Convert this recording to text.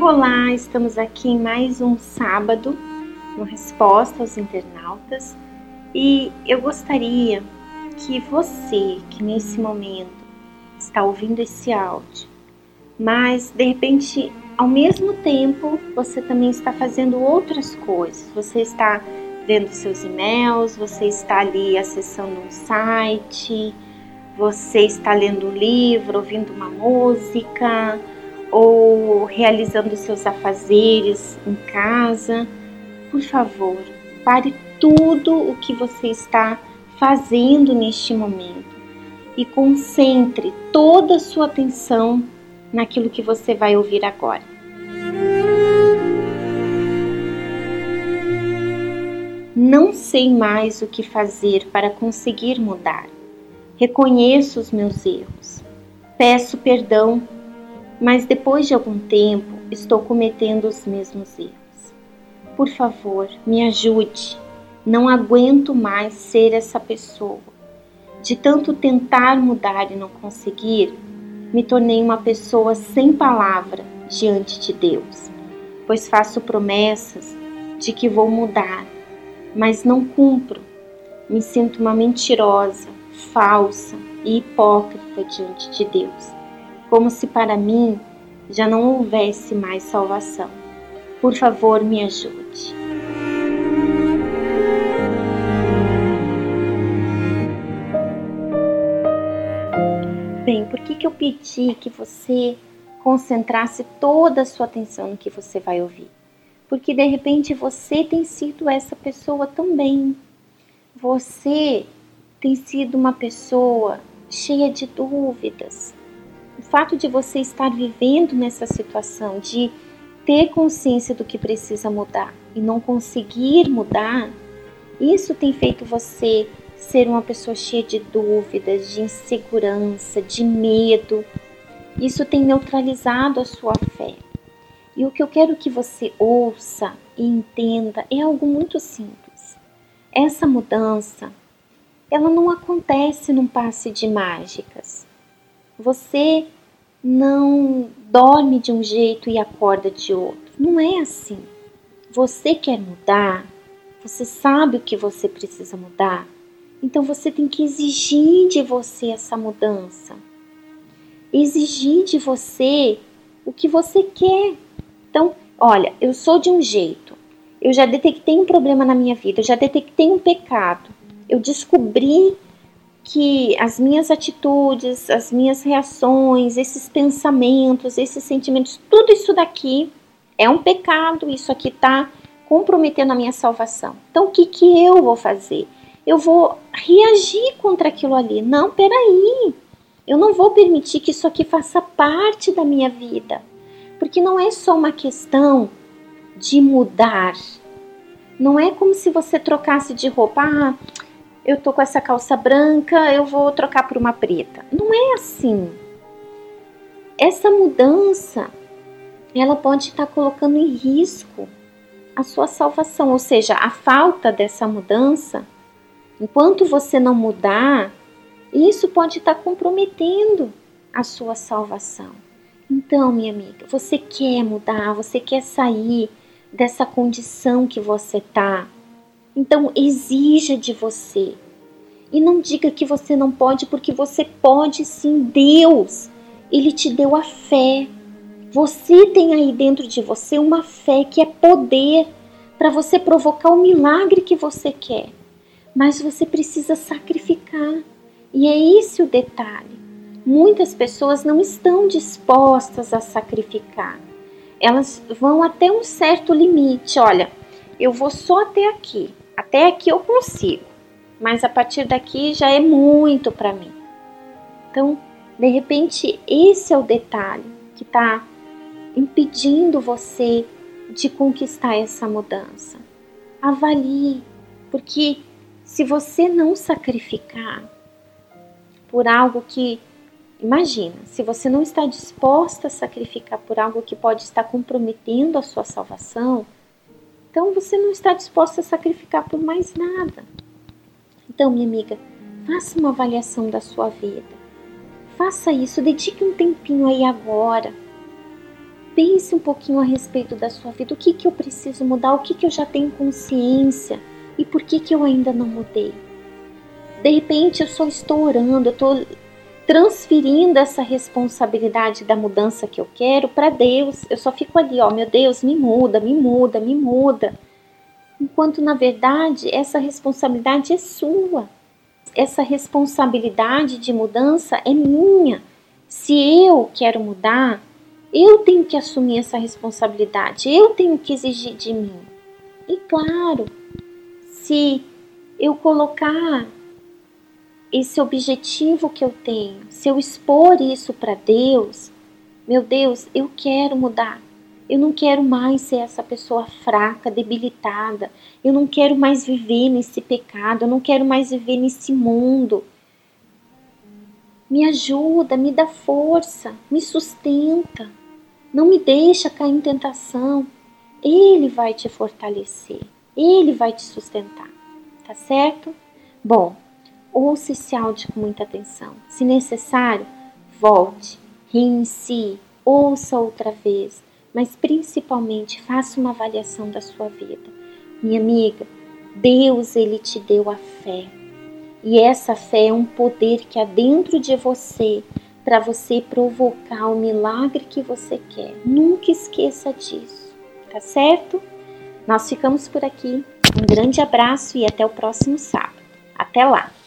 Olá, estamos aqui em mais um sábado no Resposta aos Internautas. E eu gostaria que você, que nesse momento está ouvindo esse áudio, mas de repente, ao mesmo tempo, você também está fazendo outras coisas, você está vendo seus e-mails, você está ali acessando um site, você está lendo um livro, ouvindo uma música ou realizando seus afazeres em casa, por favor, pare tudo o que você está fazendo neste momento e concentre toda a sua atenção naquilo que você vai ouvir agora. Não sei mais o que fazer para conseguir mudar. Reconheço os meus erros. Peço perdão mas depois de algum tempo estou cometendo os mesmos erros. Por favor, me ajude. Não aguento mais ser essa pessoa. De tanto tentar mudar e não conseguir, me tornei uma pessoa sem palavra diante de Deus, pois faço promessas de que vou mudar, mas não cumpro. Me sinto uma mentirosa, falsa e hipócrita diante de Deus como se para mim já não houvesse mais salvação. Por favor, me ajude. Bem, por que, que eu pedi que você concentrasse toda a sua atenção no que você vai ouvir? Porque de repente você tem sido essa pessoa também. Você tem sido uma pessoa cheia de dúvidas, o fato de você estar vivendo nessa situação, de ter consciência do que precisa mudar e não conseguir mudar, isso tem feito você ser uma pessoa cheia de dúvidas, de insegurança, de medo. Isso tem neutralizado a sua fé. E o que eu quero que você ouça e entenda é algo muito simples. Essa mudança, ela não acontece num passe de mágicas. Você não dorme de um jeito e acorda de outro. Não é assim. Você quer mudar, você sabe o que você precisa mudar, então você tem que exigir de você essa mudança. Exigir de você o que você quer. Então, olha, eu sou de um jeito, eu já detectei um problema na minha vida, eu já detectei um pecado, eu descobri que as minhas atitudes, as minhas reações, esses pensamentos, esses sentimentos, tudo isso daqui é um pecado, isso aqui está comprometendo a minha salvação. Então, o que, que eu vou fazer? Eu vou reagir contra aquilo ali. Não, peraí. Eu não vou permitir que isso aqui faça parte da minha vida. Porque não é só uma questão de mudar. Não é como se você trocasse de roupa. Ah, eu tô com essa calça branca, eu vou trocar por uma preta. Não é assim. Essa mudança, ela pode estar colocando em risco a sua salvação, ou seja, a falta dessa mudança, enquanto você não mudar, isso pode estar comprometendo a sua salvação. Então, minha amiga, você quer mudar, você quer sair dessa condição que você tá, então exija de você. E não diga que você não pode, porque você pode sim. Deus, Ele te deu a fé. Você tem aí dentro de você uma fé que é poder para você provocar o milagre que você quer. Mas você precisa sacrificar. E é esse o detalhe. Muitas pessoas não estão dispostas a sacrificar. Elas vão até um certo limite. Olha, eu vou só até aqui. Até aqui eu consigo, mas a partir daqui já é muito para mim. Então, de repente, esse é o detalhe que está impedindo você de conquistar essa mudança. Avalie, porque se você não sacrificar por algo que Imagina, se você não está disposta a sacrificar por algo que pode estar comprometendo a sua salvação, então você não está disposto a sacrificar por mais nada. Então, minha amiga, faça uma avaliação da sua vida. Faça isso, dedique um tempinho aí agora. Pense um pouquinho a respeito da sua vida. O que, que eu preciso mudar? O que, que eu já tenho consciência? E por que, que eu ainda não mudei? De repente eu só estou orando, eu estou transferindo essa responsabilidade da mudança que eu quero para Deus. Eu só fico ali, ó, meu Deus, me muda, me muda, me muda. Enquanto na verdade essa responsabilidade é sua. Essa responsabilidade de mudança é minha. Se eu quero mudar, eu tenho que assumir essa responsabilidade, eu tenho que exigir de mim. E claro, se eu colocar esse objetivo que eu tenho, se eu expor isso para Deus, meu Deus, eu quero mudar. Eu não quero mais ser essa pessoa fraca, debilitada. Eu não quero mais viver nesse pecado. Eu não quero mais viver nesse mundo. Me ajuda, me dá força, me sustenta. Não me deixa cair em tentação. Ele vai te fortalecer. Ele vai te sustentar. Tá certo? Bom, ouça esse áudio com muita atenção. Se necessário, volte, reinicie, ouça outra vez, mas principalmente faça uma avaliação da sua vida. Minha amiga, Deus ele te deu a fé. E essa fé é um poder que há dentro de você para você provocar o milagre que você quer. Nunca esqueça disso, tá certo? Nós ficamos por aqui. Um grande abraço e até o próximo sábado. Até lá!